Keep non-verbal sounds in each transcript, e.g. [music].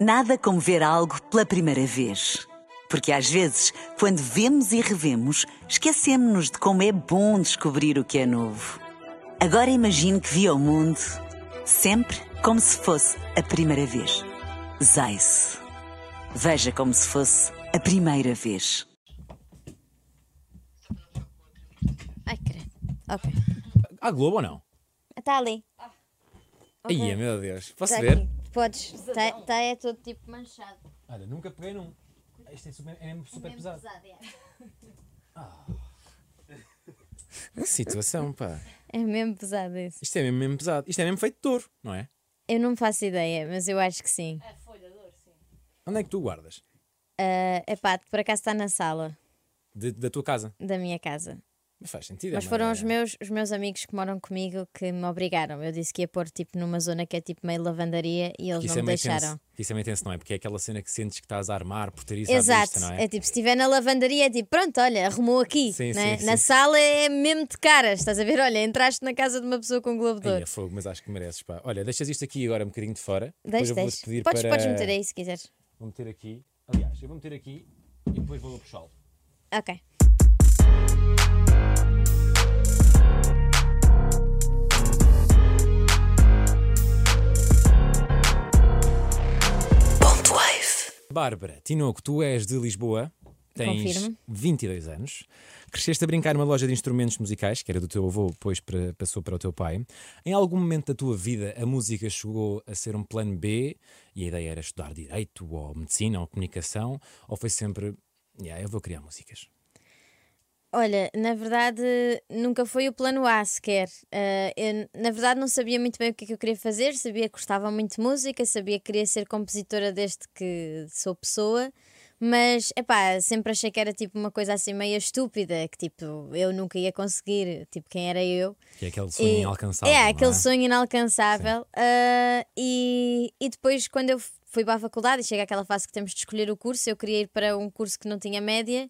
Nada como ver algo pela primeira vez. Porque às vezes, quando vemos e revemos, esquecemos-nos de como é bom descobrir o que é novo. Agora imagine que viu o mundo sempre como se fosse a primeira vez. Zais. Veja como se fosse a primeira vez. Ai, credo. Ok. Há Globo ou não? Está ali. Ok. Ai, meu Deus. Posso Tá ver? aqui. Podes. Está tá, é todo tipo manchado. Olha, nunca peguei num. Isto é super, é super pesado. Que situação, pá. É mesmo pesado isso. Isto é mesmo, mesmo pesado. Isto é mesmo feito de touro, não é? Eu não faço ideia, mas eu acho que sim. Onde é que tu guardas? É epá, por acaso está na sala De- da tua casa. da minha casa. Mas faz sentido. é Mas uma- foram os meus, os meus amigos que moram comigo que me obrigaram. Eu disse que ia pôr tipo numa zona que é tipo meio lavandaria e eles não é me deixaram. tenso. Isso é meio tenso, não é? Porque é aquela cena que sentes que estás a armar por ter isso Exato, vista, não é? é tipo, se estiver na lavandaria, é tipo, pronto, olha, arrumou aqui. Sim, né? sim, Na sim. sala é mesmo de caras, estás a ver? Olha, entraste na casa de uma pessoa com um globo de ouro. é fogo, mas acho que mereces, pá. Olha, deixas isto aqui agora um bocadinho de fora. Deixa, deixa. pedir Podes, para... podes meter aí se quiseres. Vou meter aqui. Aliás, eu vou meter aqui e depois vou puxá-lo. Ok. Bárbara Tinoco, tu és de Lisboa, tens Confirmo. 22 anos, cresceste a brincar numa loja de instrumentos musicais, que era do teu avô, depois passou para o teu pai. Em algum momento da tua vida a música chegou a ser um plano B e a ideia era estudar direito, ou medicina, ou comunicação, ou foi sempre, yeah, eu vou criar músicas? Olha, na verdade, nunca foi o plano A sequer. Ah, eu, na verdade, não sabia muito bem o que é que eu queria fazer, sabia que gostava muito de música, sabia que queria ser compositora desde que sou pessoa, mas, epá, sempre achei que era tipo uma coisa assim meio estúpida, que tipo, eu nunca ia conseguir, tipo, quem era eu. Que é aquele sonho E- inalcançável. É, aquele sonho inalcançável. Ah, e, e depois, quando eu fui para a faculdade e chega àquela fase que temos de escolher o curso, eu queria ir para um curso que não tinha média.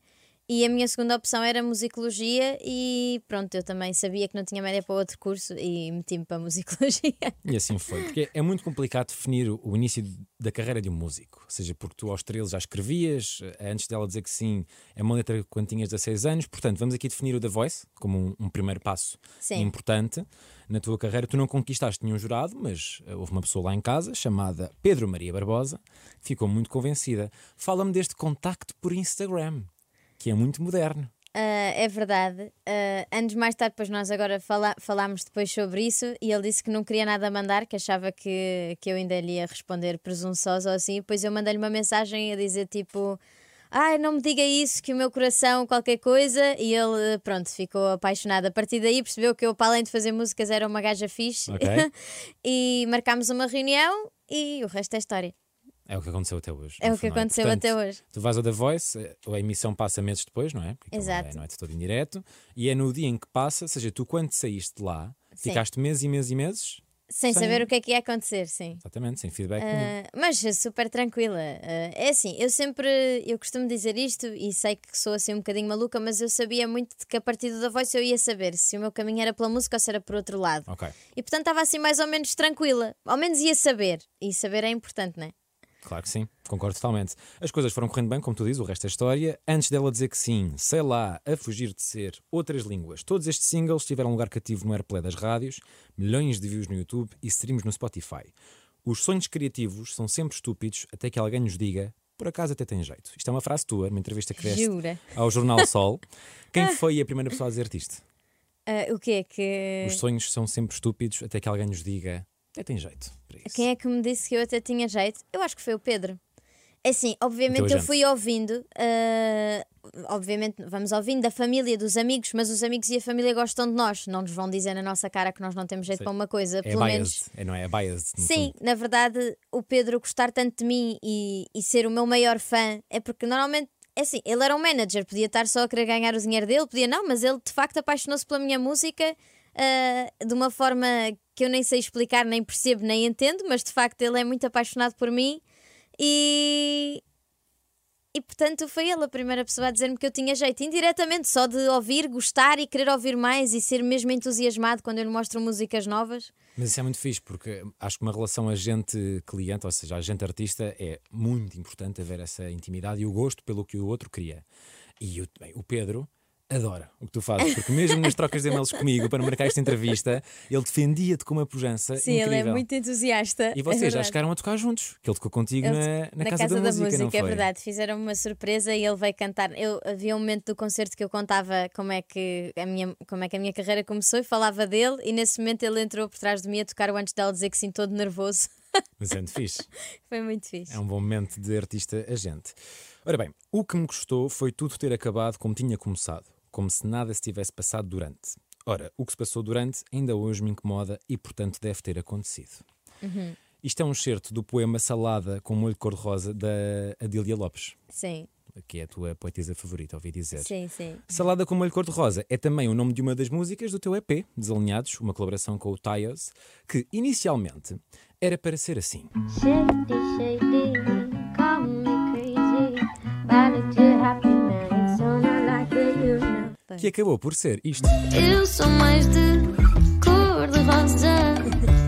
E a minha segunda opção era musicologia, e pronto, eu também sabia que não tinha média para outro curso e meti-me para a [laughs] musicologia. E assim foi, porque é muito complicado definir o o início da carreira de um músico. Ou seja, porque tu aos 13 já escrevias, eh, antes dela dizer que sim, é uma letra quando tinhas 16 anos. Portanto, vamos aqui definir o The Voice como um, um primeiro passo Sim. importante na tua carreira. Tu não conquistaste nenhum jurado, mas eh, houve uma pessoa lá em casa chamada Pedro Maria Barbosa, que ficou muito convencida. Fala-me deste contacto por Instagram, que é muito moderno. Ah, é verdade. Ah, anos mais tarde, depois nós agora fala falámos depois sobre isso e ele disse que não queria nada mandar, que achava que, que eu ainda lhe ia responder presunçosa ou assim. Depois eu mandei-lhe uma mensagem a dizer tipo. Ai, não me diga isso, que o meu coração, qualquer coisa. E ele, pronto, ficou apaixonado. A partir daí percebeu que eu, para além de fazer músicas, era uma gaja fixe. Ok. [laughs] e marcámos uma reunião e o resto é história. É o que aconteceu até hoje. É o que não aconteceu Portanto, até hoje. Tu vais ao The Voice, a emissão passa meses depois, não é? Porque aquilo Exato. É, não é de todo indireto. E é no dia em que passa, ou seja, tu quando saíste lá, Sim. ficaste meses e meses e meses, Sem Sem- saber o que é que ia acontecer, sim. exatamente, sem feedback. Ah, mas super tranquila. Ah, é assim, eu sempre, eu costumo dizer isto e sei que sou assim um bocadinho maluca, mas eu sabia muito que a partir do da Voice eu ia saber se o meu caminho era pela música ou se era por outro lado. Ok, E portanto estava assim mais ou menos tranquila. Ao menos ia saber. E saber é importante, não é? Claro que sim, concordo totalmente. As coisas foram correndo bem, como tu dizes, o resto é história. Antes dela dizer que sim, sei lá, a fugir de ser outras línguas. Todos estes singles tiveram um lugar cativo no airplay das rádios, milhões de views no YouTube e streams no Spotify. Os sonhos criativos são sempre estúpidos até que alguém nos diga, por acaso até tem jeito. Isto é uma frase tua, numa entrevista que deste Jura? ao Jornal [laughs] Sol. Quem foi a primeira pessoa a dizer-te isto? Ah, o que é que. Os sonhos são sempre estúpidos até que alguém nos diga, até tem jeito para isso. Quem é que me disse que eu até tinha jeito? Eu acho que foi o Pedro. É Assim, obviamente O teu eu fui ouvindo, ah, obviamente vamos ouvindo da família, dos amigos, mas os amigos e a família gostam de nós, não nos vão dizer na nossa cara que nós não temos jeito Sim. para uma coisa, É pelo menos. biased, é, não é? É biased. Sim, fundo. na verdade, o Pedro gostar tanto de mim e, e ser o meu maior fã é porque normalmente. É assim, ele era um manager, podia estar só a querer ganhar o dinheiro dele, podia não, mas ele de facto apaixonou-se pela minha música ah, de uma forma que eu nem sei explicar, nem percebo, nem entendo, mas de facto ele é muito apaixonado por mim e. E portanto foi ele a primeira pessoa a dizer-me que eu tinha jeito, indiretamente, só de ouvir, gostar e querer ouvir mais e ser mesmo entusiasmado quando eu lhe mostro músicas novas. Mas isso é muito fixe, porque acho que uma relação agente-cliente, ou seja, agente-artista, é muito importante haver essa intimidade e o gosto pelo que o outro cria. E bem, o Pedro adora o que tu fazes, porque mesmo nas trocas de e-mails comigo para marcar esta entrevista, ele defendia-te com uma pujança Sim, incrível. ele é muito entusiasta. E é vocês já verdade. chegaram a tocar juntos, que ele tocou contigo Ele- na, na, casa, da, Música, não é foi? verdade. Fizeram uma surpresa e ele veio cantar. Eu, havia um momento do concerto que eu contava como é que, a minha, como é que a minha carreira começou e falava dele, e nesse momento ele entrou por trás de mim a tocar o antes dela dizer que sim, todo nervoso. [laughs] Mas é muito fixe. Foi muito fixe. É um bom momento de artista agente. Ora bem, o que me gostou foi tudo ter acabado como tinha começado, como se nada se tivesse passado durante. Ora, o que se passou durante ainda hoje me incomoda e, portanto, deve ter acontecido. Uhum. Isto é um excerto do poema Salada com molho de cor-de-rosa da Adília Lopes, Sim, que é a tua poetisa favorita, ouvi dizer. sim, sim. Salada com molho cor-de-rosa é também o nome de uma das músicas do teu EP, Desalinhados, uma colaboração com o Tyos, que inicialmente era para ser assim. Shady, shady, Que acabou por ser isto. Eu sou mais de cor de rosa.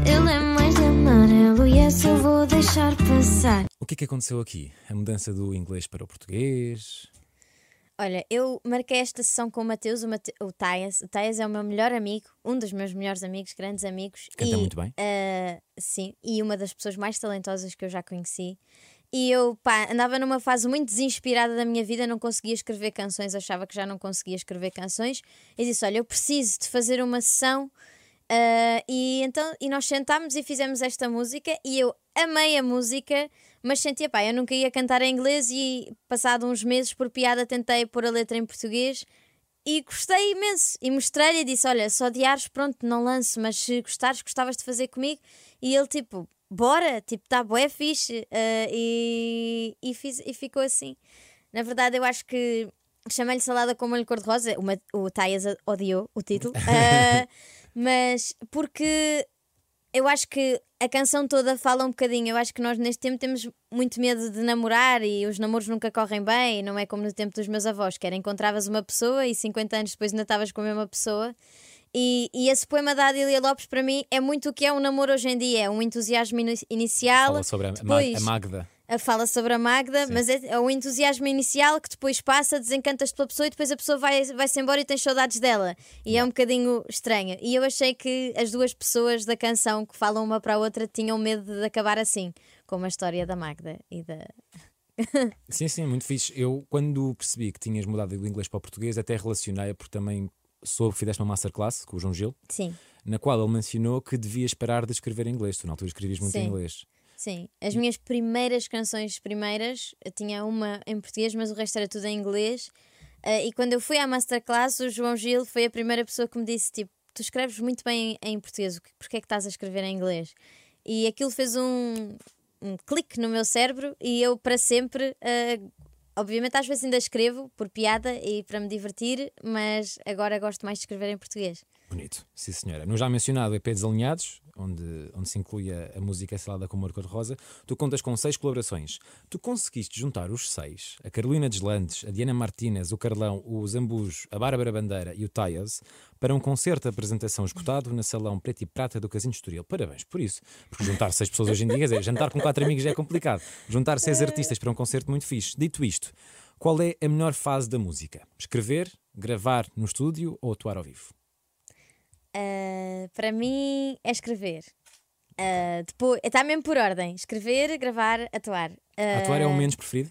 Ele é mais de amarelo e essa eu vou deixar passar. O que é que aconteceu aqui? A mudança do inglês para o português? Olha, eu marquei esta sessão com o Mateus, o, Mate... o Taias. O Taias é o meu melhor amigo, um dos meus melhores amigos, grandes amigos. Canta e, muito bem. ah, sim, e uma das pessoas mais talentosas que eu já conheci. E eu, pá, andava numa fase muito desinspirada da minha vida, não conseguia escrever canções, achava que já não conseguia escrever canções. E disse: Olha, eu preciso de fazer uma sessão. ah, e então e nós sentámos e fizemos esta música. E eu amei a música, mas sentia, pá, eu nunca ia cantar em inglês. E passado uns meses, por piada, tentei pôr a letra em português. E gostei imenso. E mostrei-lhe e disse: Olha, se odiares, pronto, não lanço, mas se gostares, gostavas de fazer comigo. E ele, tipo, bora, tipo, tá bué fixe. Ah, e, e, fiz, e ficou assim. Na verdade, eu acho que chamei-lhe salada com molho cor-de-rosa. O, Taias odiou o título. Ah, [laughs] mas porque eu acho que a canção toda fala um bocadinho. Eu acho que nós neste tempo temos muito medo de namorar e os namoros nunca correm bem. Não é como no tempo dos meus avós, que era encontravas uma pessoa e 50 anos depois ainda estavas com a mesma pessoa. E, e esse poema da Adília Lopes para mim é muito o que é um namoro hoje em dia. É um entusiasmo ini- inicial. Fala sobre a, depois, a Magda. a fala sobre a Magda, mas é, é o entusiasmo inicial que depois passa, desencantas pela pessoa e depois a pessoa vai- vai-se embora e tens saudades dela. E é um bocadinho estranho. E eu achei que as duas pessoas da canção que falam uma para a outra tinham medo de acabar assim, como a história da Magda e da. [laughs] Sim, sim, muito fixe. Eu, quando percebi que tinhas mudado do inglês para o português, até relacionei, porque também soube que fizeste uma masterclass com o João Gil, Sim, na qual ele mencionou que devias parar de escrever em inglês. Tu na altura escrevias muito em Sim. inglês. sim. As minhas primeiras canções primeiras, tinha uma em português, mas o resto era tudo em inglês. Ah, e quando eu fui à masterclass, o João Gil foi a primeira pessoa que me disse: tipo, tu escreves muito bem em, em português, porque é que estás a escrever em inglês? E aquilo fez um, um clique no meu cérebro e eu, para sempre, ah, obviamente, às vezes ainda escrevo por piada e para me divertir, mas agora gosto mais de escrever em português. Bonito, sim senhora. No já mencionado EP Desalinhados, onde, onde se inclui a, a música Salada com Amor Cor-de-Rosa, tu contas com seis colaborações. Tu conseguiste juntar os seis, a Carolina Deslandes, a Diana Martínez, o Carlão, o Zambujo, a Bárbara Bandeira e o Taias, para um concerto de apresentação escutado na Salão Preto e Prata do Casinho de Estoril. Parabéns por isso, porque juntar seis pessoas hoje em dia, quer dizer, jantar com quatro amigos já é complicado. Juntar seis artistas para um concerto muito fixe. Dito isto, qual é a melhor fase da música? Escrever, gravar no estúdio ou atuar ao vivo? Ah, para mim é escrever. Ah, depois, está mesmo por ordem: escrever, gravar, atuar. Ah, Atuar é o menos preferido?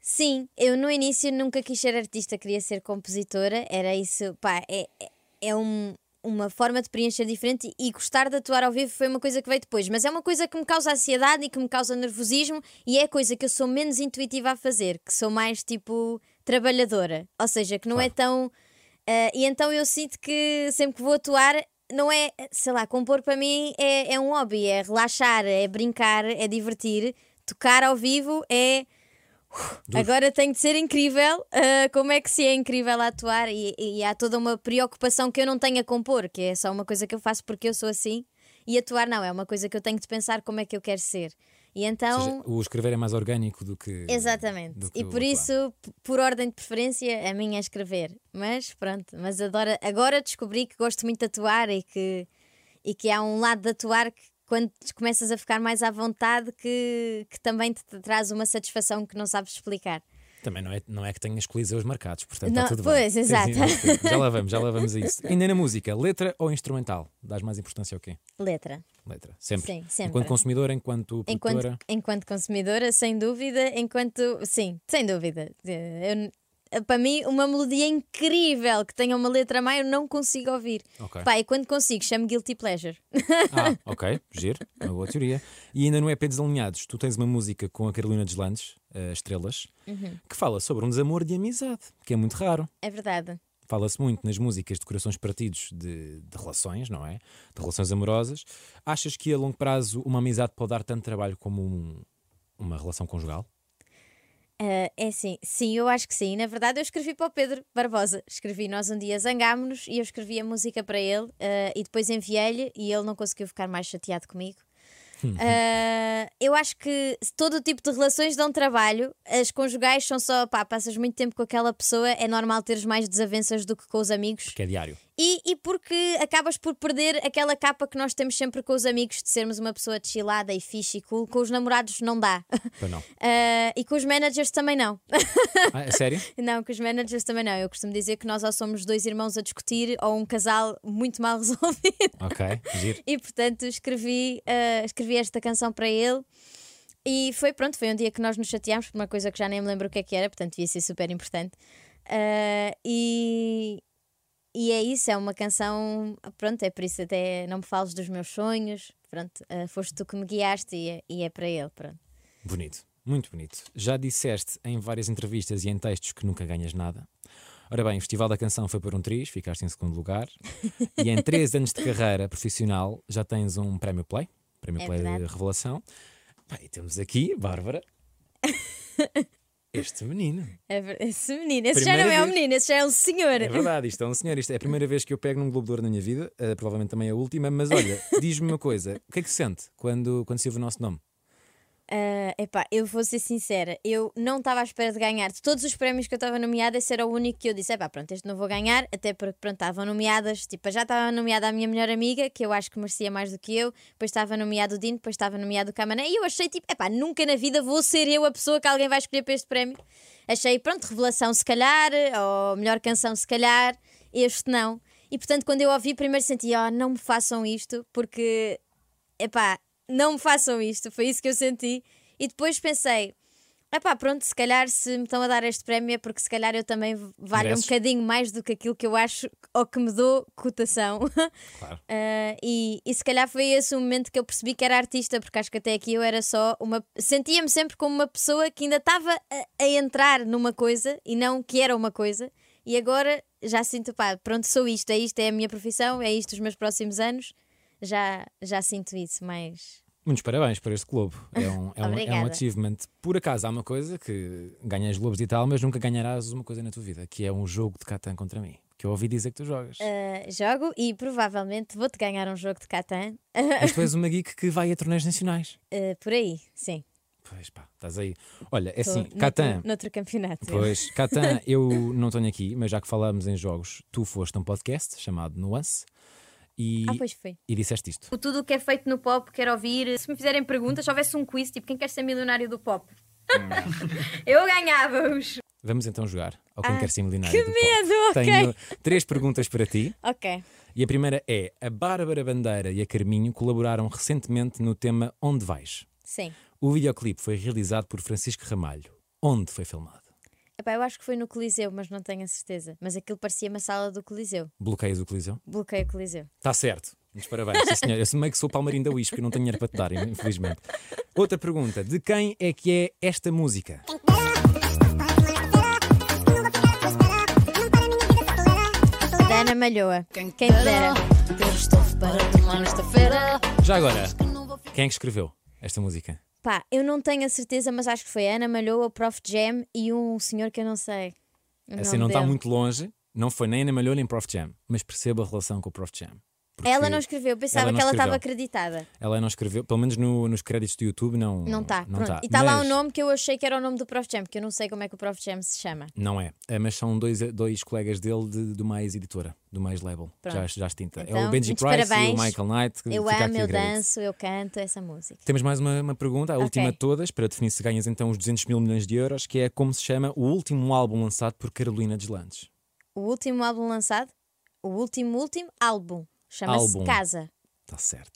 Sim, eu no início nunca quis ser artista, queria ser compositora. Era isso, pá, é, é- é um- uma forma de preencher diferente e gostar de atuar ao vivo foi uma coisa que veio depois. Mas é uma coisa que me causa ansiedade e que me causa nervosismo e é a coisa que eu sou menos intuitiva a fazer, que sou mais tipo trabalhadora. Ou seja, que não é tão. Ah, e então eu sinto que sempre que vou atuar. Não é, sei lá, compor para mim é, é um hobby, é relaxar, é brincar, é divertir. Tocar ao vivo é Agora tem de ser incrível. ah, como é que se é incrível a atuar? E, e há toda uma preocupação que eu não tenho a compor, que é só uma coisa que eu faço porque eu sou assim. E atuar não, é uma coisa que eu tenho de pensar como é que eu quero ser. E então. seja, o escrever é mais orgânico do que. Exatamente. do que E por isso, por ordem de preferência, a minha é escrever. Mas pronto, mas adora, agora descobri que gosto muito de atuar e que, e que há um lado de atuar que quando começas a ficar mais à vontade que, que também te traz uma satisfação que não sabes explicar. Também não é, não é que tenhas coliseus marcados, portanto Não, está tudo pois, bem. exato. Sim, sim. já lá vamos, já lá vamos a isso. [laughs] Ainda na música, letra ou instrumental? Dás mais importância ao quê? Letra. Letra. Sempre. Sim, sempre. Enquanto consumidora, enquanto Enquanto, produtora. enquanto consumidora, sem dúvida, enquanto. Sim, sem dúvida. Eu- para mim, uma melodia incrível que tenha uma letra a mais, eu não consigo ouvir. Ok. Pá, e quando consigo, chamo Guilty Pleasure. Ah, [laughs] ok, giro, uma boa teoria. E ainda no EP Desalinhados, tu tens uma música com a Carolina Deslandes, uh, Estrelas, Uhum. que fala sobre um desamor de amizade, que é muito raro. É verdade. Fala-se muito nas músicas de corações partidos de, de relações, não é? De relações amorosas. Achas que a longo prazo uma amizade pode dar tanto trabalho como um- uma relação conjugal? Ah, é assim, sim, eu acho que sim. Na verdade, eu escrevi para o Pedro Barbosa. Escrevi, nós um dia zangámos-nos e eu escrevi a música para ele ah, e depois enviei-lhe e ele não conseguiu ficar mais chateado comigo. Ah, eu acho que todo o tipo de relações dão trabalho. As conjugais são só, pá, passas muito tempo com aquela pessoa, é normal teres mais desavenças do que com os amigos. Que é diário. E, e porque acabas por perder aquela capa que nós temos sempre com os amigos de sermos uma pessoa chillada e fixe e cool. Com os namorados não dá. Não. [laughs] Ah, e com os managers também não. Ah, é sério? [laughs] Não, com os managers também não. Eu costumo dizer que nós ou somos dois irmãos a discutir ou um casal muito mal [laughs] resolvido. Ok, giro. E portanto escrevi, ah, escrevi esta canção para ele. E foi pronto, foi um dia que nós nos chateámos por uma coisa que já nem me lembro o que é que era, portanto devia ser super importante. Ah, e, e é isso, é uma canção. Pronto, é por isso até não me fales dos meus sonhos. Pronto, ah, foste tu que me guiaste e é, e é para ele. Pronto. Bonito, muito bonito. Já disseste em várias entrevistas e em textos que nunca ganhas nada. Ora bem, o Festival da Canção foi por um triz, ficaste em segundo lugar. e em três [laughs] anos de carreira profissional já tens um prémio Play, prémio É Play verdade. de revelação. E temos aqui, Bárbara, [laughs] este menino. É Esse menino, esse já Primeira não é um vez. menino, esse já é um senhor. É verdade, isto é um senhor. Isto é a primeira vez que eu pego num Globo de Ouro na minha vida, eh, provavelmente também a última. Mas olha, [laughs] diz-me uma coisa: o que é que se sente quando, quando se ouve o nosso nome? Ah, epá, eu vou ser sincera, eu não estava à espera de ganhar. De todos os prémios que eu estava nomeada, esse era o único que eu disse: epá, pronto, este não vou ganhar, até porque pronto, estavam nomeadas, tipo, já estava nomeada a minha melhor amiga, que eu acho que merecia mais do que eu, depois estava nomeado o Dino, depois estava nomeado o Camané, e eu achei tipo, epá, nunca na vida vou ser eu a pessoa que alguém vai escolher para este prémio. Achei, pronto, revelação se calhar, ou melhor canção se calhar, este não. E portanto, quando eu ouvi, primeiro senti, oh, não me façam isto, porque epá, não me façam isto, foi isso que eu senti. E depois pensei, epá, pronto, se calhar se me estão a dar este prémio é porque se calhar eu também valho Mereces. um bocadinho mais do que aquilo que eu acho ou que me dou cotação. [laughs] Claro. Ah, e, e se calhar foi esse o momento que eu percebi que era artista, porque acho que até aqui eu era só uma. Sentia-me sempre como uma pessoa que ainda estava a, a entrar numa coisa e não que era uma coisa. E agora já sinto, pá, pronto, sou isto, é isto, é a minha profissão, é isto os meus próximos anos. Já, já sinto isso, mas. Muitos parabéns por este Globo. É um, é um, é um achievement. Por acaso há uma coisa que ganhas Globos e tal, mas nunca ganharás uma coisa na tua vida, que é um jogo de Catan contra mim. Que eu ouvi dizer que tu jogas. ah, jogo e provavelmente vou-te ganhar um jogo de Catan. Mas tu és [laughs] uma geek que vai a torneios nacionais. Ah, por aí, sim. Pois pá, estás aí. Olha, é assim, Catan. Noutro campeonato. Pois, Catan, [laughs] eu não tenho aqui, mas já que falamos em jogos, tu foste a um podcast chamado Nuance e, Ah, pois foi. e disseste isto. O tudo o que é feito no pop, quero ouvir. Se me fizerem perguntas, se houvesse um quiz, tipo, quem quer ser milionário do pop? [laughs] eu ganhava-os. Vamos então jogar ao Quem Ah, Quer Ser Milionário que do Pop. medo, ok. Tenho três perguntas para ti. Ok. E a primeira é: a Bárbara Bandeira e a Carminho colaboraram recentemente no tema Onde Vais? Sim. O videoclipe foi realizado por Francisco Ramalho. Onde foi filmado? Epá, eu acho que foi no Coliseu, mas não tenho a certeza. Mas aquilo parecia uma sala do Coliseu. Bloqueios do Coliseu? Bloqueio o Coliseu. Está certo. Muitos parabéns, sim, senhor. Eu sou meio que sou palmarinho da Wish, porque não tenho dinheiro para te dar, infelizmente. Outra pergunta: de quem é que é esta música? Da Ana Malhoa. Quem dera. Ter estofo para tomar nesta feira. Já agora, quem é que escreveu esta música? Pá, eu não tenho a certeza, mas acho que foi Ana Malhoa, o Prof Jam e um senhor que eu não sei. Assim não está muito longe, não foi nem Ana Malhoa nem Prof Jam, mas percebo a relação com o Prof Jam. Porque Ela não escreveu, eu pensava ela não que ela estava acreditada. Ela não escreveu, pelo menos no- nos créditos do YouTube não Não está. Não tá. E está lá um nome que eu achei que era o nome do Prof Jam, que eu não sei como é que o Prof Jam se chama. Não é, Eh, mas são dois, dois colegas dele de- do Mais Editora, do Mais Label, já, Pronto. já extinta. é Então, o Benji muitos Price e parabéns. o Michael Knight. Eu amo, eu danço, eu canto essa música. Temos mais uma, uma pergunta, a última de todas, para definir se ganhas então os 200 mil milhões de euros, que é como se chama o último álbum lançado por Carolina Deslandes. O último álbum lançado, o último, último álbum, chama-se Álbum. Casa. Está certo.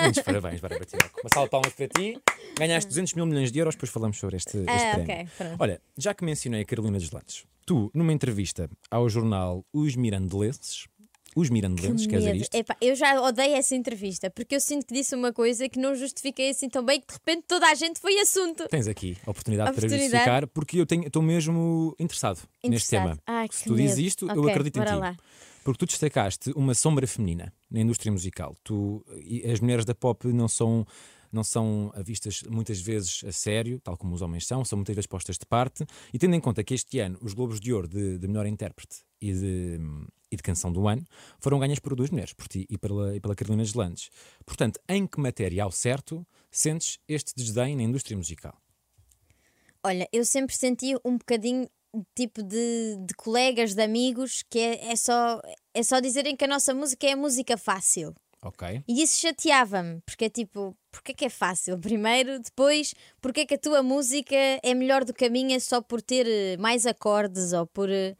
Muitos parabéns, Bárbara Tinoco. Uma salva de palmas para ti. Ganhaste 200 mil milhões de euros, depois falamos sobre este, este Ah, prémio. ok, pronto. Olha, já que mencionei a Carolina Deslandes, tu, numa entrevista ao jornal Os Mirandelenses, Os Mirandelenses, quer dizer Medo. isto? Epá, eu já odeio essa entrevista porque eu sinto que disse uma coisa que não justifiquei assim tão bem que de repente toda a gente foi assunto. Tens aqui a oportunidade, para Oportunidade. justificar, porque eu tenho- estou mesmo interessado, neste Interessado. tema. Ai, Se tu dizes medo. isto, eu Ok, acredito em bora ti. lá. Porque tu destacaste uma sombra feminina na indústria musical. Tu, as mulheres da pop não são, não são vistas muitas vezes a sério, tal como os homens são, são muitas vezes postas de parte. E tendo em conta que este ano os Globos de Ouro de, de melhor intérprete e de, e de canção do ano foram ganhas por duas mulheres, por ti e pela, e pela Carolina Deslandes. Portanto, em que matéria ao certo sentes este desdém na indústria musical? Olha, eu sempre senti um bocadinho tipo de, de colegas, de amigos, que é, é só, é só dizerem que a nossa música é a música fácil. Ok? E isso chateava-me, porque é tipo, porque é que é fácil? [laughs] Primeiro, depois, porque é que a tua música é melhor do que a minha só por ter eh, mais acordes ou por. eh,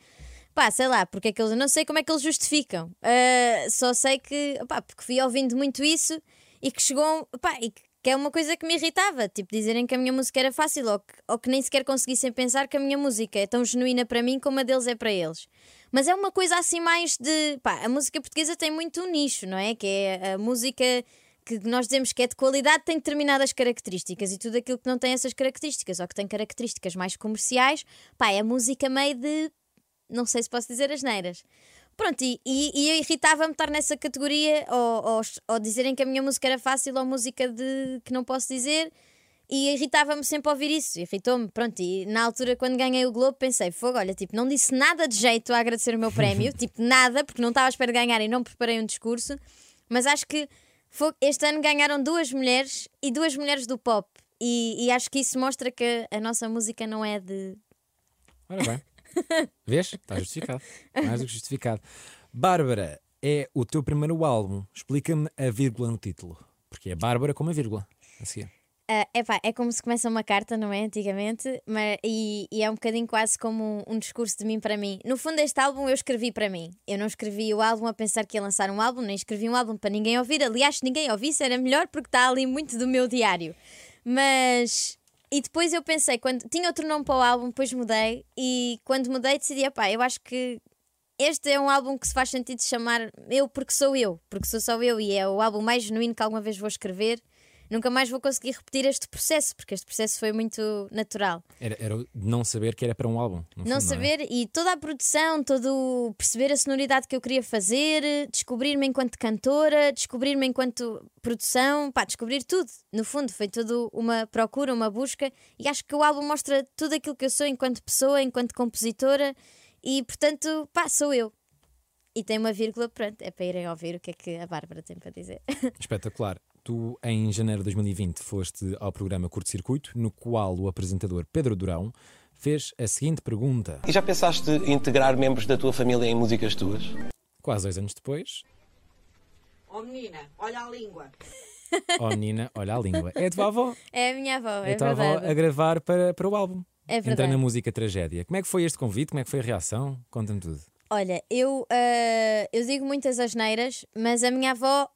Pá, sei lá, porque é que eles. Não sei como é que eles justificam. Ah, só sei que. Pá, porque fui ouvindo muito isso e que chegou. Pá, e que que é uma coisa que me irritava. Tipo, dizerem que a minha música era fácil ou que, ou que nem sequer conseguissem pensar que a minha música é tão genuína para mim como a deles é para eles. Mas é uma coisa assim mais de. Pá, a música portuguesa tem muito um nicho, não é? Que é a música que nós dizemos que é de qualidade tem determinadas características e tudo aquilo que não tem essas características ou que tem características mais comerciais, pá, é música meio de. Não sei se posso dizer as neiras. Pronto, e, e, e eu irritava-me estar nessa categoria ou, ou, ou dizerem que a minha música era fácil ou música de que não posso dizer. E irritava-me sempre ouvir isso, irritou-me. Pronto, e na altura, quando ganhei o Globo, pensei: fogo, olha, tipo, não disse nada de jeito a agradecer o meu prémio, [laughs] tipo, nada, porque não estava à espera de ganhar e não preparei um discurso. Mas acho que este ano ganharam duas mulheres e duas mulheres do pop. E, e acho que isso mostra que a nossa música não é de. Ora bem. [laughs] Vês? Está justificado. Mais do que justificado. Bárbara, é o teu primeiro álbum. Explica-me a vírgula no título. Porque é Bárbara com uma vírgula. A seguir. Ah, epá, é como se começa uma carta, não é? Antigamente, mas, e, e é um bocadinho quase como um, um discurso de mim para mim. No fundo, este álbum eu escrevi para mim. Eu não escrevi o álbum a pensar que ia lançar um álbum, nem escrevi um álbum para ninguém ouvir. Aliás, se ninguém ouvisse era melhor porque está ali muito do meu diário. Mas. E depois eu pensei, quando tinha outro nome para o álbum, depois mudei. E quando mudei, decidi, pá, eu acho que este é um álbum que se faz sentido chamar eu porque sou eu, porque sou só eu e é o álbum mais genuíno que alguma vez vou escrever. Nunca mais vou conseguir repetir este processo, porque este processo foi muito natural. Era, era não saber que era para um álbum. Não fundo, é? saber e toda a produção, todo perceber a sonoridade que eu queria fazer, descobrir-me enquanto cantora, descobrir-me enquanto produção, pá, descobrir tudo. No fundo, foi tudo uma procura, uma busca, e acho que o álbum mostra tudo aquilo que eu sou enquanto pessoa, enquanto compositora, e portanto, pá, sou eu. E tem uma vírgula, pronto, é para irem ouvir o que é que a Bárbara tem para dizer. [laughs] Espetacular. Tu, em janeiro de 2020, foste ao programa Curto Circuito, no qual o apresentador Pedro Durão fez a seguinte pergunta. E já pensaste em integrar membros da tua família em músicas tuas? Quase dois anos depois, Oh menina, olha a língua. [laughs] oh menina, olha a língua. É a tua avó. É a minha avó, É é a tua avó verdade. a gravar para, para o álbum. É Entrar verdade. na música Tragédia. Como é que foi este convite? Como é que foi a reação? Conta-me tudo. Olha, eu, ah, eu digo muitas asneiras, mas a minha avó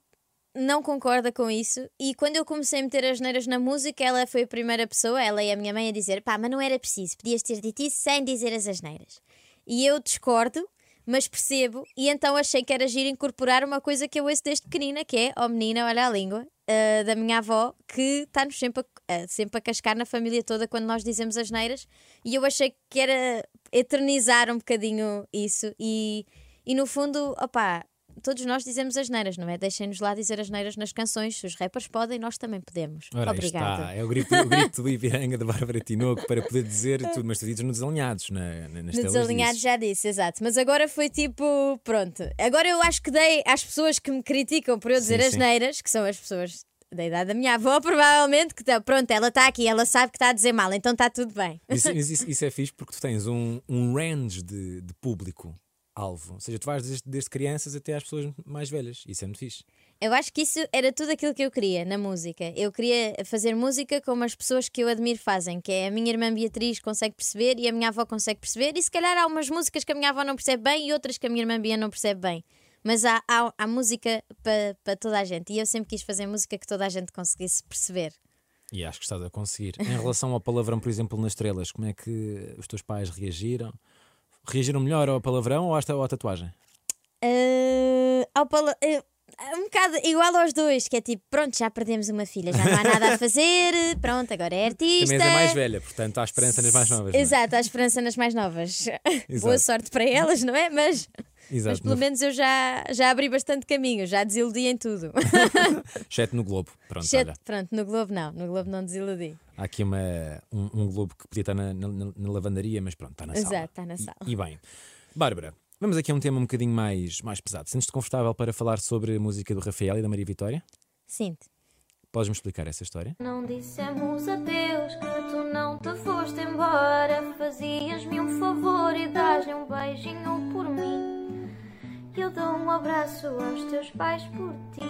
não concorda com isso. E quando eu comecei a meter asneiras na música, ela foi a primeira pessoa, ela e a minha mãe, a dizer: pá, mas não era preciso, podias ter dito isso sem dizer as asneiras. E eu discordo, mas percebo, e então achei que era giro incorporar uma coisa que eu ouço desde pequenina, que é: oh menina, olha a língua. ah, da minha avó, que está-nos sempre a, a- sempre a cascar na família toda quando nós dizemos asneiras, e eu achei que era eternizar um bocadinho isso, e, e no fundo, opá, todos nós dizemos as neiras, não é? Deixem-nos lá dizer as neiras nas canções. Se os rappers podem, nós também podemos. Ora, Obrigada. está. É o grito, o grito do Ipiranga da Bárbara Tinoco para poder dizer tudo, mas tu dizes nos desalinhados, na, na, nas No telas desalinhado dizes. já disse, exato. Mas agora foi tipo, pronto. Agora eu acho que dei às pessoas que me criticam por eu dizer Sim, as sim. neiras, que são as pessoas da idade da minha avó, [laughs] provavelmente, que tá, pronto, ela está aqui, ela sabe que está a dizer mal, então está tudo bem. Isso, isso, isso é fixe porque tu tens um, um range de, de público-alvo. Ou seja, tu vais desde, desde crianças até às pessoas mais velhas. Isso é muito fixe. Eu acho que isso era tudo aquilo que eu queria na música. Eu queria fazer música como as pessoas que eu admiro fazem, que é a minha irmã Beatriz consegue perceber e a minha avó consegue perceber, e se calhar há umas músicas que a minha avó não percebe bem e outras que a minha irmã Bia não percebe bem. Mas há, há, há música para pa toda a gente. E eu sempre quis fazer música que toda a gente conseguisse perceber. E acho que estás a conseguir. Em relação ao palavrão, por exemplo, nas estrelas, como é que os teus pais reagiram? Reagiram melhor ao palavrão ou à, ou à tatuagem? Ah, ao pala- eh, um bocado igual aos dois, que é tipo, pronto, já perdemos uma filha, já não há nada a fazer, [laughs] pronto, agora é artista. Também a mais velha, portanto há esperança nas mais novas. é? Exato, há esperança nas mais novas. [laughs] Exato. Boa sorte para elas, não é? Mas, Exato, mas pelo no- menos eu já, já abri bastante caminho, já desiludi em tudo. [laughs] Exceto no Globo. Pronto, Exceto-. Pronto, no Globo não, no Globo não desiludi. Há aqui uma, um, um Globo que podia estar na, na- na lavandaria, mas pronto, está na Exato, sala. está na E- sala. E, bem. Bárbara, vamos aqui a um tema um bocadinho mais, mais pesado. Sentes-te confortável para falar sobre a música do Rafael e da Maria Vitória? Sinto. Podes-me explicar essa história? Não dissemos adeus, que tu não te foste embora. Fazias-me um favor e dás-lhe um beijinho por mim. Eu dou um abraço aos teus pais por ti.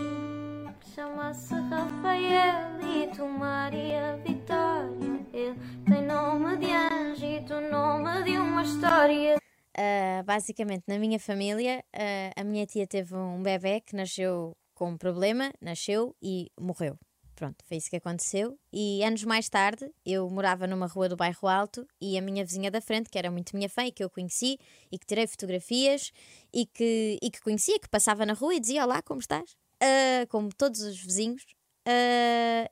Chama-se Rafael e tu Maria Vitória. Ele tem nome de anjo e tu nome de uma história. Ah, basicamente, na minha família, ah, a minha tia teve um bebê que nasceu com um problema, nasceu e morreu. Pronto, foi isso que aconteceu. E anos mais tarde, eu morava numa rua do bairro Alto e a minha vizinha da frente, que era muito minha fã e que eu conheci e que tirei fotografias e que, e que conhecia, que passava na rua e dizia: Olá, como estás? Ah, como todos os vizinhos.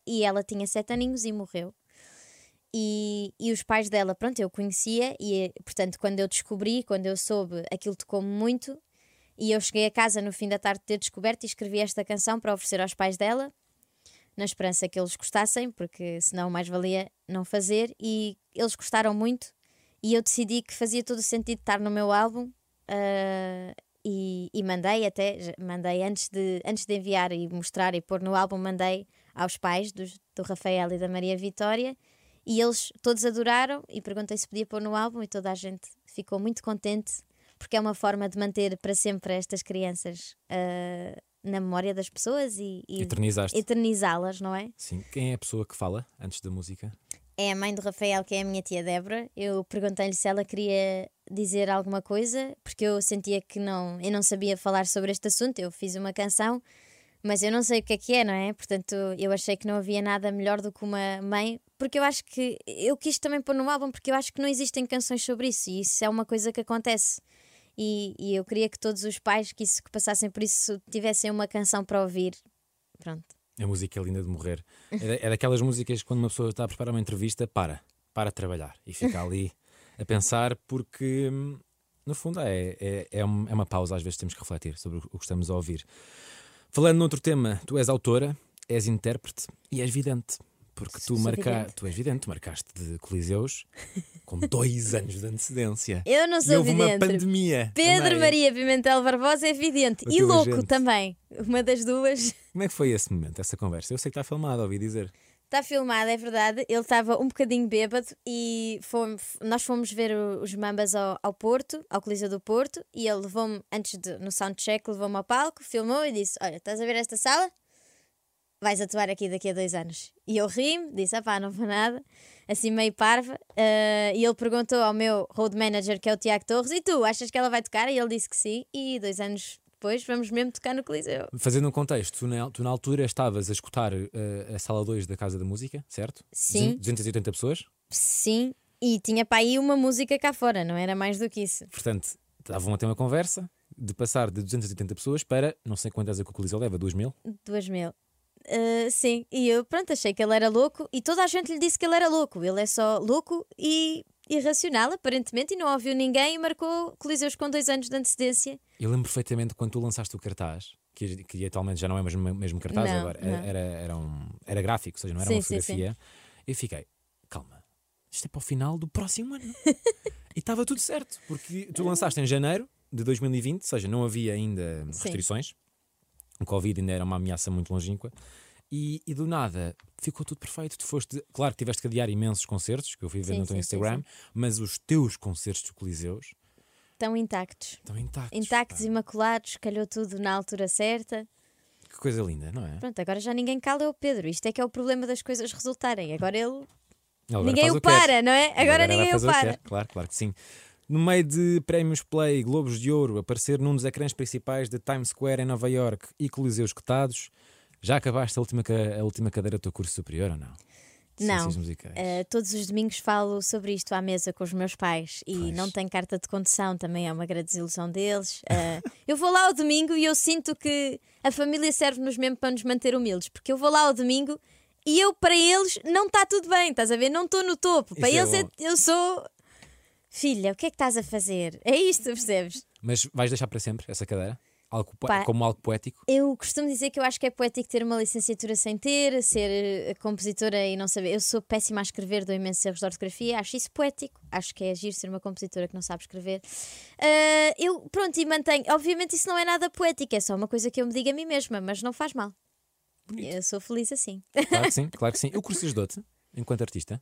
E ela tinha sete aninhos e morreu. E, e os pais dela, pronto, eu conhecia e, portanto, quando eu descobri, quando eu soube, aquilo tocou-me muito. E eu cheguei a casa no fim da tarde de ter descoberto e escrevi esta canção para oferecer aos pais dela, na esperança que eles gostassem, porque senão mais valia não fazer. E eles gostaram muito. E eu decidi que fazia todo o sentido estar no meu álbum. ah, e, e mandei até, mandei antes de, antes de enviar e mostrar e pôr no álbum, mandei aos pais do Rafael e da Maria Vitória. E eles todos adoraram e perguntei se podia pôr no álbum e toda a gente ficou muito contente porque é uma forma de manter para sempre estas crianças ah, na memória das pessoas e, e eternizá-las, não é? Sim. Quem é a pessoa que fala antes da música? É a mãe do Rafael, que é a minha tia Débora. Eu perguntei-lhe se ela queria dizer alguma coisa, porque eu sentia que não, eu não sabia falar sobre este assunto. Eu fiz uma canção, mas eu não sei o que é que é, não é? Portanto, eu achei que não havia nada melhor do que uma mãe, porque eu acho que eu quis também pôr no álbum, porque eu acho que não existem canções sobre isso e isso é uma coisa que acontece. E, e eu queria que todos os pais que, isso, que passassem por isso tivessem uma canção para ouvir. Pronto. A música é linda de morrer. É, é daquelas músicas que quando uma pessoa está a preparar uma entrevista, para, para trabalhar e fica ali a pensar, porque hum, no fundo é, é, é, é uma pausa, às vezes temos que refletir sobre o que estamos a ouvir. Falando noutro tema, tu és autora, és intérprete e és vidente. Porque tu, marca... tu és vidente, tu marcaste de Coliseus com dois anos de antecedência. Eu não e sou houve uma vidente. pandemia. Pedro também. Maria Pimentel Barbosa é vidente O e louco agente. também. Uma das duas. Como é que foi esse momento, essa conversa? Eu sei que está filmado, ouvi dizer. Está filmado, é verdade. Ele estava um bocadinho bêbado e fomos, nós fomos ver os Mambas ao, ao Porto, ao Coliseu do Porto, e ele levou-me, antes de, no soundcheck, levou-me ao palco, filmou e disse: Olha, estás a ver esta sala? Vais atuar aqui daqui a dois anos. E eu ri-me, disse: Ah pá, não vou nada, assim meio parva. eh, e ele perguntou ao meu road manager, que é o Tiago Torres: E tu, achas que ela vai tocar? E ele disse que sim, e dois anos depois vamos mesmo tocar no Coliseu. Fazendo um contexto, tu na, tu na altura estavas a escutar eh, a sala 2 da Casa da Música, certo? Sim. 280 pessoas. Sim, e tinha para aí uma música cá fora, não era mais do que isso. Portanto, estavam a ter uma conversa de passar de 280 pessoas para não sei quantas é que o Coliseu leva, 2 mil. Duas mil. Uh, sim, e eu pronto, achei que ele era louco e toda a gente lhe disse que ele era louco. Ele é só louco e irracional, aparentemente, e não ouviu ninguém e marcou Coliseus com dois anos de antecedência. Eu lembro perfeitamente quando tu lançaste o cartaz, que, que atualmente já não é mesmo mesmo cartaz, Não, agora não. era, era, um, era gráfico, ou seja, não era Sim, uma sim, sim. fotografia. Eu fiquei, calma, isto é para o final do próximo ano. [laughs] e estava tudo certo, porque tu lançaste em janeiro de 2020, ou seja, não havia ainda restrições, o Covid ainda era uma ameaça muito longínqua. E, e do nada ficou tudo perfeito. Tu foste, claro que tiveste que adiar imensos concertos, que eu fui ver Sim, no teu sim, sim, Instagram, mas os teus concertos do Coliseus Estão intactos. estão intactos. Intactos, pá. imaculados, calhou tudo na altura certa. Que coisa linda, não é? Pronto, agora já ninguém cala o Pedro. Isto é que é o problema das coisas resultarem. Agora ele. Ele agora ninguém o quer. para, não é? Agora vai ninguém o para. quer, Claro, claro que sim. No meio de prémios Play, Globos de Ouro, aparecer num dos ecrãs principais de Times Square em Nova York e Coliseus cotados, já acabaste a última, a última cadeira do teu curso superior ou não? Não. Uh, todos os domingos falo sobre isto à mesa com os meus pais e Pois. não tenho carta de condução, também é uma grande desilusão deles. Uh, eu vou lá ao domingo e eu sinto que a família serve-nos mesmo para nos manter humildes, porque eu vou lá ao domingo e eu, para eles, não está tudo bem, estás a ver? Não estou no topo. Para Isso é eles, é- eu sou. Filha, o que é que estás a fazer? É isto, percebes? Mas vais deixar para sempre essa cadeira? Algo Pá. como algo poético? Eu costumo dizer que eu acho que é poético ter uma licenciatura sem ter, ser eh, compositora e não saber. Eu sou péssima a escrever, dou imensos erros de ortografia, acho isso poético. Acho que é agir ser uma compositora que não sabe escrever. Ah, eu, pronto, e mantenho. Obviamente, isso não é nada poético, é só uma coisa que eu me digo a mim mesma, mas não faz mal. Eu sou feliz assim. Claro que sim, [laughs] claro que sim. O curso ajudou-te enquanto artista?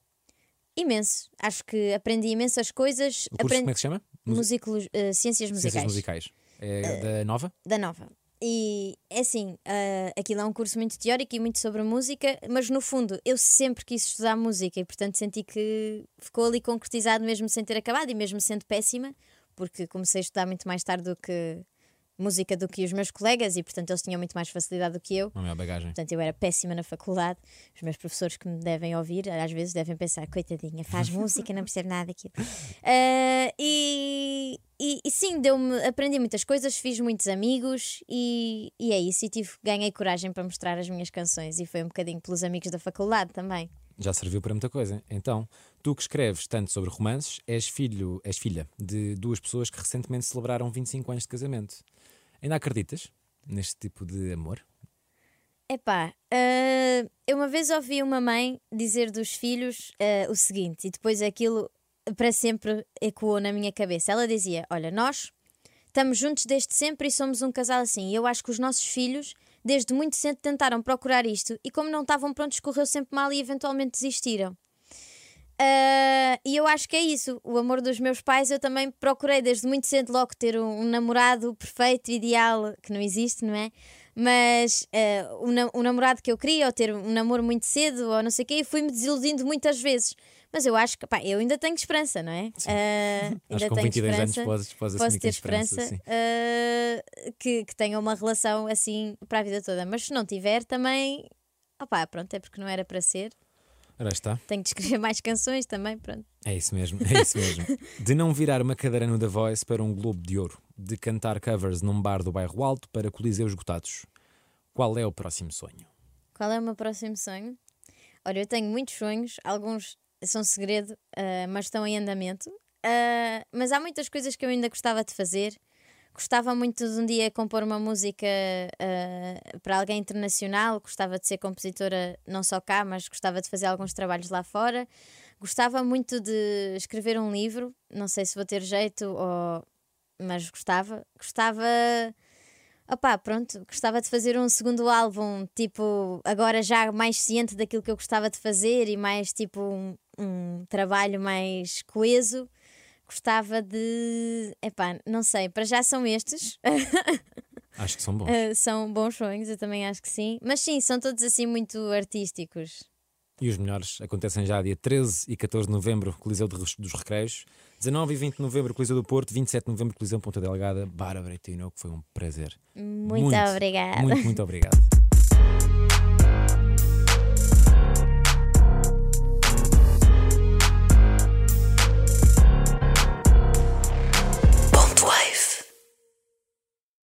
Imenso. Acho que aprendi imensas coisas. O curso como é que se chama? Musicolo- eh, ciências musicais. Ciências musicais. É da Nova? da Nova. E é assim, ah, aquilo é um curso muito teórico e muito sobre música, mas no fundo eu sempre quis estudar música e portanto senti que ficou ali concretizado mesmo sem ter acabado e mesmo sendo péssima, porque comecei a estudar muito mais tarde do que música do que os meus colegas e portanto eles tinham muito mais facilidade do que eu. Uma maior bagagem. Portanto, eu era péssima na faculdade. Os meus professores que me devem ouvir, às vezes devem pensar, coitadinha, faz [laughs] música, não percebe nada daquilo. Ah, e, e, e sim, deu-me, aprendi muitas coisas, fiz muitos amigos e, e é isso. E tive, ganhei coragem para mostrar as minhas canções e foi um bocadinho pelos amigos da faculdade também. Já serviu para muita coisa. Então, tu que escreves tanto sobre romances, és, filho, és filha de duas pessoas que recentemente celebraram 25 anos de casamento. Ainda acreditas neste tipo de amor? Epá, ah, eu uma vez ouvi uma mãe dizer dos filhos ah, o seguinte, e depois aquilo para sempre ecoou na minha cabeça. Ela dizia: Olha, nós estamos juntos desde sempre e somos um casal assim. E eu acho que os nossos filhos, desde muito cedo, tentaram procurar isto e, como não estavam prontos, correu sempre mal e eventualmente desistiram. Ah, e eu acho que é isso. O amor dos meus pais, eu também procurei desde muito cedo logo ter um, um namorado perfeito, ideal, que não existe, não é? Mas ah, o, na- o namorado que eu queria, ou ter um namoro muito cedo, ou não sei o quê, e fui-me desiludindo muitas vezes. Mas eu acho que, pá, eu ainda tenho esperança, não é? [laughs] Acho ainda que com tenho 22 anos esperança. podes Posso assumir que ter esperança. esperança ah, que, que tenha uma relação assim para a vida toda. Mas se não tiver, também. Opá, pronto, é porque não era para ser. Ora está. Tenho de escrever [laughs] mais canções também, pronto. É isso mesmo, é isso mesmo. De não virar uma cadeira no The Voice para um Globo de Ouro, de cantar covers num bar do bairro Alto para coliseus esgotados. Qual é o próximo sonho? Qual é o meu próximo sonho? Olha, eu tenho muitos sonhos, alguns são segredo, ah, mas estão em andamento. Ah, mas há muitas coisas que eu ainda gostava de fazer. Gostava muito de um dia compor uma música ah, para alguém internacional. Gostava de ser compositora não só cá, mas gostava de fazer alguns trabalhos lá fora. Gostava muito de escrever um livro. Não sei se vou ter jeito, ou... mas gostava. Gostava. Opá, pronto, gostava de fazer um segundo álbum, tipo, agora já mais ciente daquilo que eu gostava de fazer e mais tipo um, um trabalho mais coeso. Gostava de. Epá, não sei, para já são estes. [laughs] Acho que são bons. Uh, são bons sonhos, eu também acho que sim. Mas sim, são todos assim muito artísticos. E os melhores acontecem já dia 13 e 14 de novembro, Coliseu dos Recreios. 19 e 20 de novembro, Coliseu do Porto. 27 de novembro, Coliseu Ponta Delgada. Bárbara Tino, que foi um prazer. Muito, obrigada. Muito, muito [laughs] obrigado.